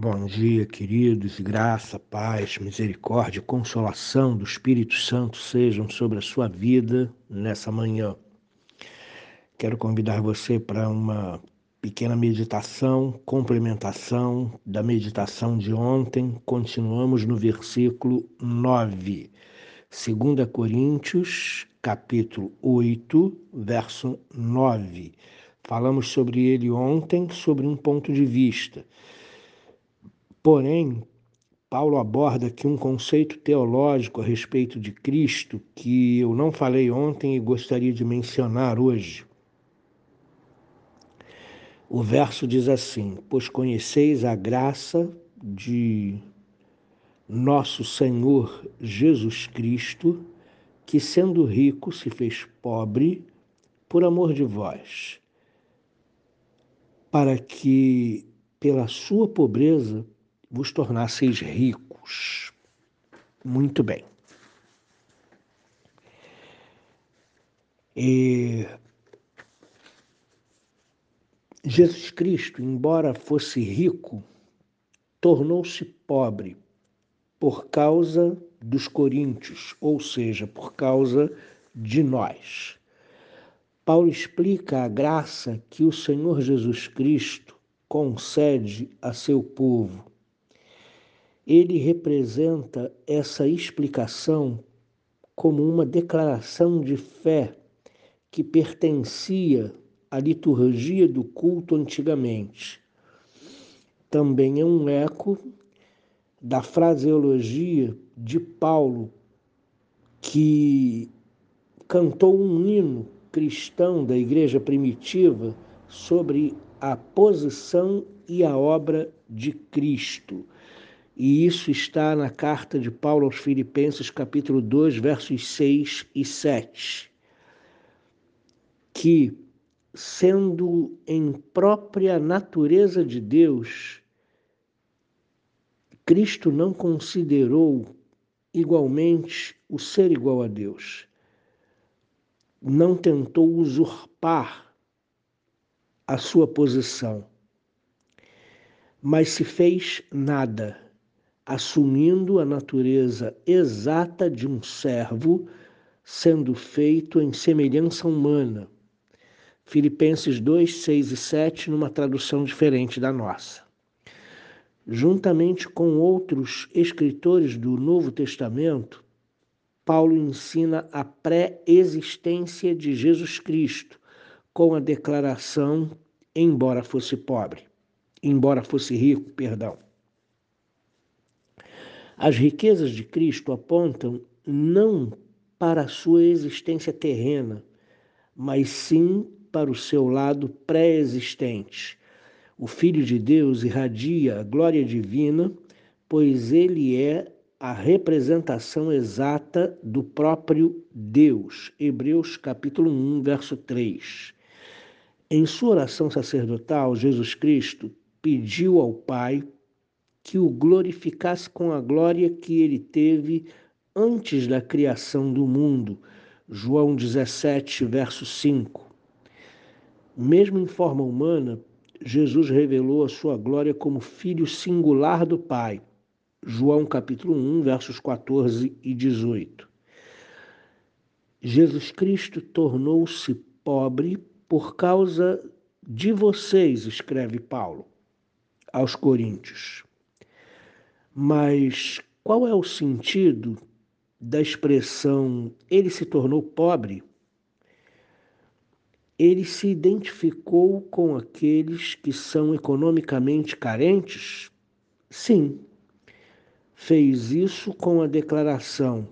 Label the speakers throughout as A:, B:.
A: Bom dia, queridos, graça, paz, misericórdia, consolação do Espírito Santo sejam sobre a sua vida nessa manhã. Quero convidar você para uma pequena meditação, complementação da meditação de ontem. Continuamos no versículo 9. 2 Coríntios, capítulo 8, verso 9. Falamos sobre ele ontem, sobre um ponto de vista Porém, Paulo aborda aqui um conceito teológico a respeito de Cristo que eu não falei ontem e gostaria de mencionar hoje. O verso diz assim: Pois conheceis a graça de nosso Senhor Jesus Cristo, que sendo rico se fez pobre por amor de vós, para que pela sua pobreza vos tornasseis ricos. Muito bem. E Jesus Cristo, embora fosse rico, tornou-se pobre por causa dos coríntios, ou seja, por causa de nós. Paulo explica a graça que o Senhor Jesus Cristo concede a seu povo ele representa essa explicação como uma declaração de fé que pertencia à liturgia do culto antigamente. Também é um eco da fraseologia de Paulo, que cantou um hino cristão da igreja primitiva sobre a posição e a obra de Cristo. E isso está na carta de Paulo aos Filipenses, capítulo 2, versos 6 e 7. Que, sendo em própria natureza de Deus, Cristo não considerou igualmente o ser igual a Deus. Não tentou usurpar a sua posição, mas se fez nada assumindo a natureza exata de um servo, sendo feito em semelhança humana. Filipenses 2, 6 e 7, numa tradução diferente da nossa. Juntamente com outros escritores do Novo Testamento, Paulo ensina a pré-existência de Jesus Cristo, com a declaração: embora fosse pobre, embora fosse rico, perdão. As riquezas de Cristo apontam não para a sua existência terrena, mas sim para o seu lado pré-existente. O Filho de Deus irradia a glória divina, pois ele é a representação exata do próprio Deus. Hebreus capítulo 1, verso 3. Em sua oração sacerdotal, Jesus Cristo pediu ao Pai que o glorificasse com a glória que ele teve antes da criação do mundo. João 17, verso 5. Mesmo em forma humana, Jesus revelou a sua glória como filho singular do Pai. João capítulo 1, versos 14 e 18. Jesus Cristo tornou-se pobre por causa de vocês, escreve Paulo aos Coríntios. Mas qual é o sentido da expressão ele se tornou pobre? Ele se identificou com aqueles que são economicamente carentes? Sim. Fez isso com a declaração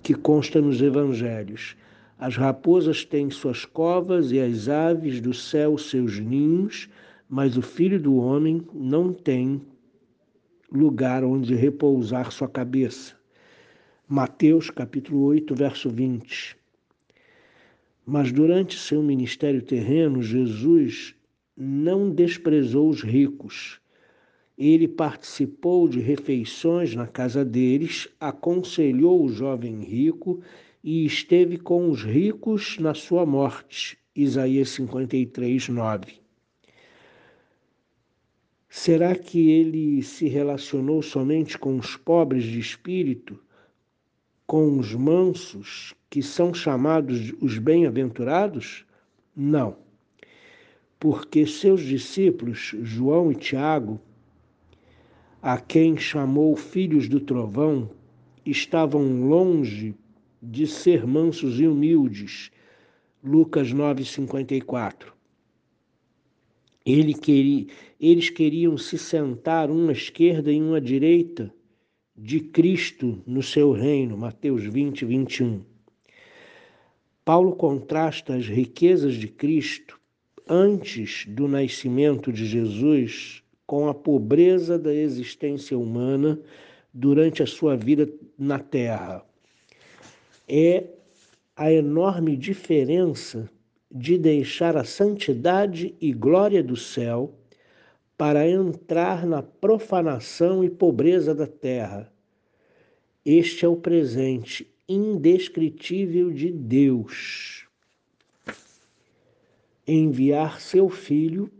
A: que consta nos evangelhos: As raposas têm suas covas e as aves do céu seus ninhos, mas o filho do homem não tem lugar onde repousar sua cabeça. Mateus capítulo 8, verso 20. Mas durante seu ministério terreno, Jesus não desprezou os ricos. Ele participou de refeições na casa deles, aconselhou o jovem rico e esteve com os ricos na sua morte. Isaías 53, 9. Será que ele se relacionou somente com os pobres de espírito, com os mansos, que são chamados os bem-aventurados? Não. Porque seus discípulos, João e Tiago, a quem chamou filhos do trovão, estavam longe de ser mansos e humildes. Lucas 9:54. Ele queria, eles queriam se sentar uma à esquerda e uma à direita de Cristo no seu reino, Mateus 20, 21. Paulo contrasta as riquezas de Cristo antes do nascimento de Jesus com a pobreza da existência humana durante a sua vida na terra. É a enorme diferença de deixar a santidade e glória do céu para entrar na profanação e pobreza da terra. Este é o presente indescritível de Deus. Enviar seu filho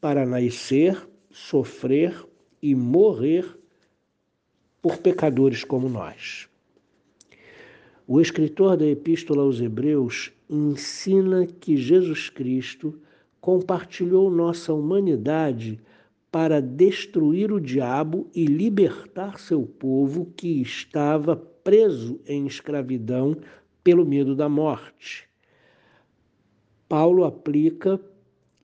A: para nascer, sofrer e morrer por pecadores como nós. O escritor da Epístola aos Hebreus ensina que Jesus Cristo compartilhou nossa humanidade para destruir o diabo e libertar seu povo que estava preso em escravidão pelo medo da morte. Paulo aplica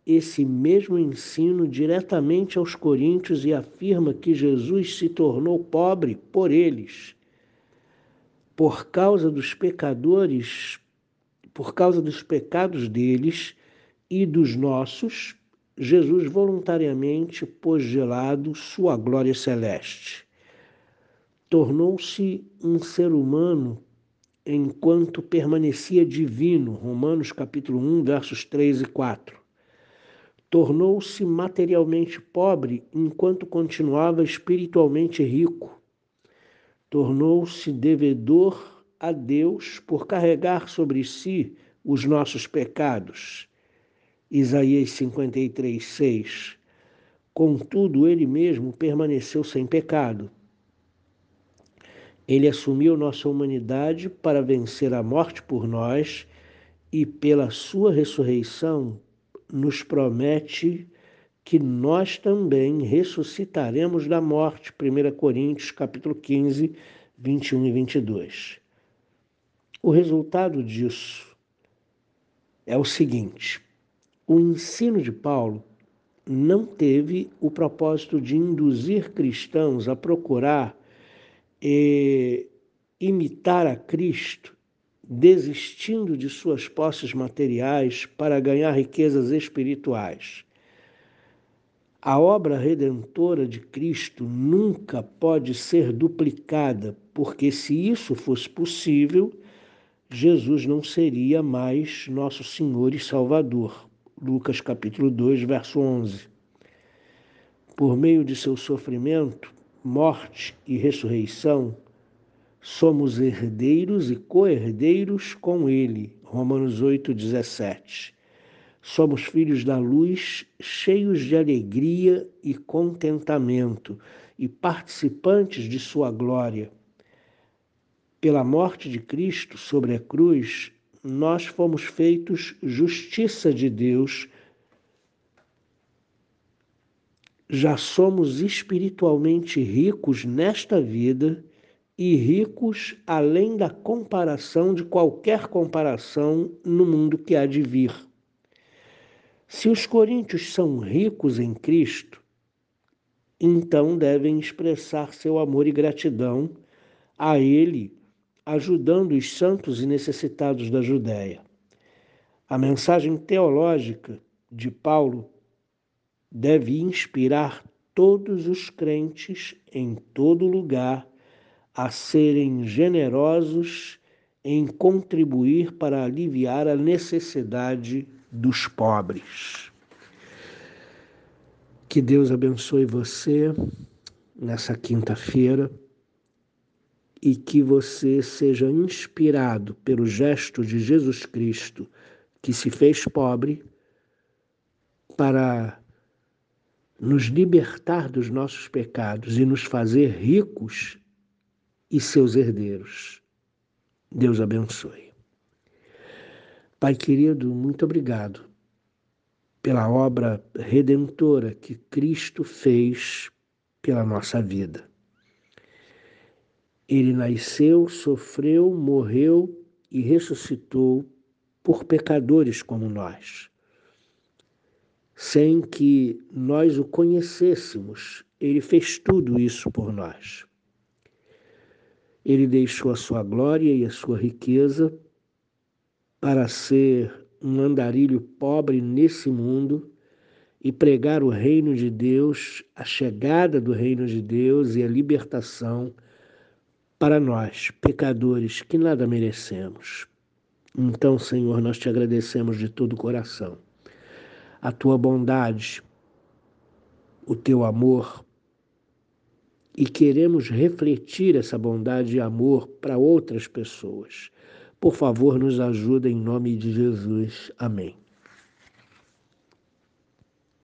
A: esse mesmo ensino diretamente aos coríntios e afirma que Jesus se tornou pobre por eles por causa dos pecadores, por causa dos pecados deles e dos nossos, Jesus voluntariamente pôs de lado sua glória celeste. Tornou-se um ser humano enquanto permanecia divino, Romanos capítulo 1, versos 3 e 4. Tornou-se materialmente pobre enquanto continuava espiritualmente rico tornou-se devedor a Deus por carregar sobre si os nossos pecados. Isaías 53, 6. Contudo, ele mesmo permaneceu sem pecado. Ele assumiu nossa humanidade para vencer a morte por nós e, pela sua ressurreição, nos promete que nós também ressuscitaremos da morte. 1 Coríntios capítulo 15, 21 e 22. O resultado disso é o seguinte: o ensino de Paulo não teve o propósito de induzir cristãos a procurar imitar a Cristo, desistindo de suas posses materiais para ganhar riquezas espirituais. A obra redentora de Cristo nunca pode ser duplicada, porque se isso fosse possível, Jesus não seria mais nosso Senhor e Salvador. Lucas capítulo 2, verso 11. Por meio de seu sofrimento, morte e ressurreição, somos herdeiros e co-herdeiros com ele. Romanos 8, 17. Somos filhos da luz, cheios de alegria e contentamento e participantes de Sua glória. Pela morte de Cristo sobre a cruz, nós fomos feitos justiça de Deus. Já somos espiritualmente ricos nesta vida e ricos além da comparação de qualquer comparação no mundo que há de vir. Se os coríntios são ricos em Cristo, então devem expressar seu amor e gratidão a Ele, ajudando os santos e necessitados da Judéia. A mensagem teológica de Paulo deve inspirar todos os crentes em todo lugar a serem generosos em contribuir para aliviar a necessidade dos pobres. Que Deus abençoe você nessa quinta-feira e que você seja inspirado pelo gesto de Jesus Cristo, que se fez pobre, para nos libertar dos nossos pecados e nos fazer ricos e seus herdeiros. Deus abençoe. Pai querido, muito obrigado pela obra redentora que Cristo fez pela nossa vida. Ele nasceu, sofreu, morreu e ressuscitou por pecadores como nós. Sem que nós o conhecêssemos, ele fez tudo isso por nós. Ele deixou a sua glória e a sua riqueza para ser um andarilho pobre nesse mundo e pregar o reino de Deus, a chegada do reino de Deus e a libertação para nós, pecadores que nada merecemos. Então, Senhor, nós te agradecemos de todo o coração. A tua bondade, o teu amor, e queremos refletir essa bondade e amor para outras pessoas. Por favor, nos ajuda em nome de Jesus. Amém.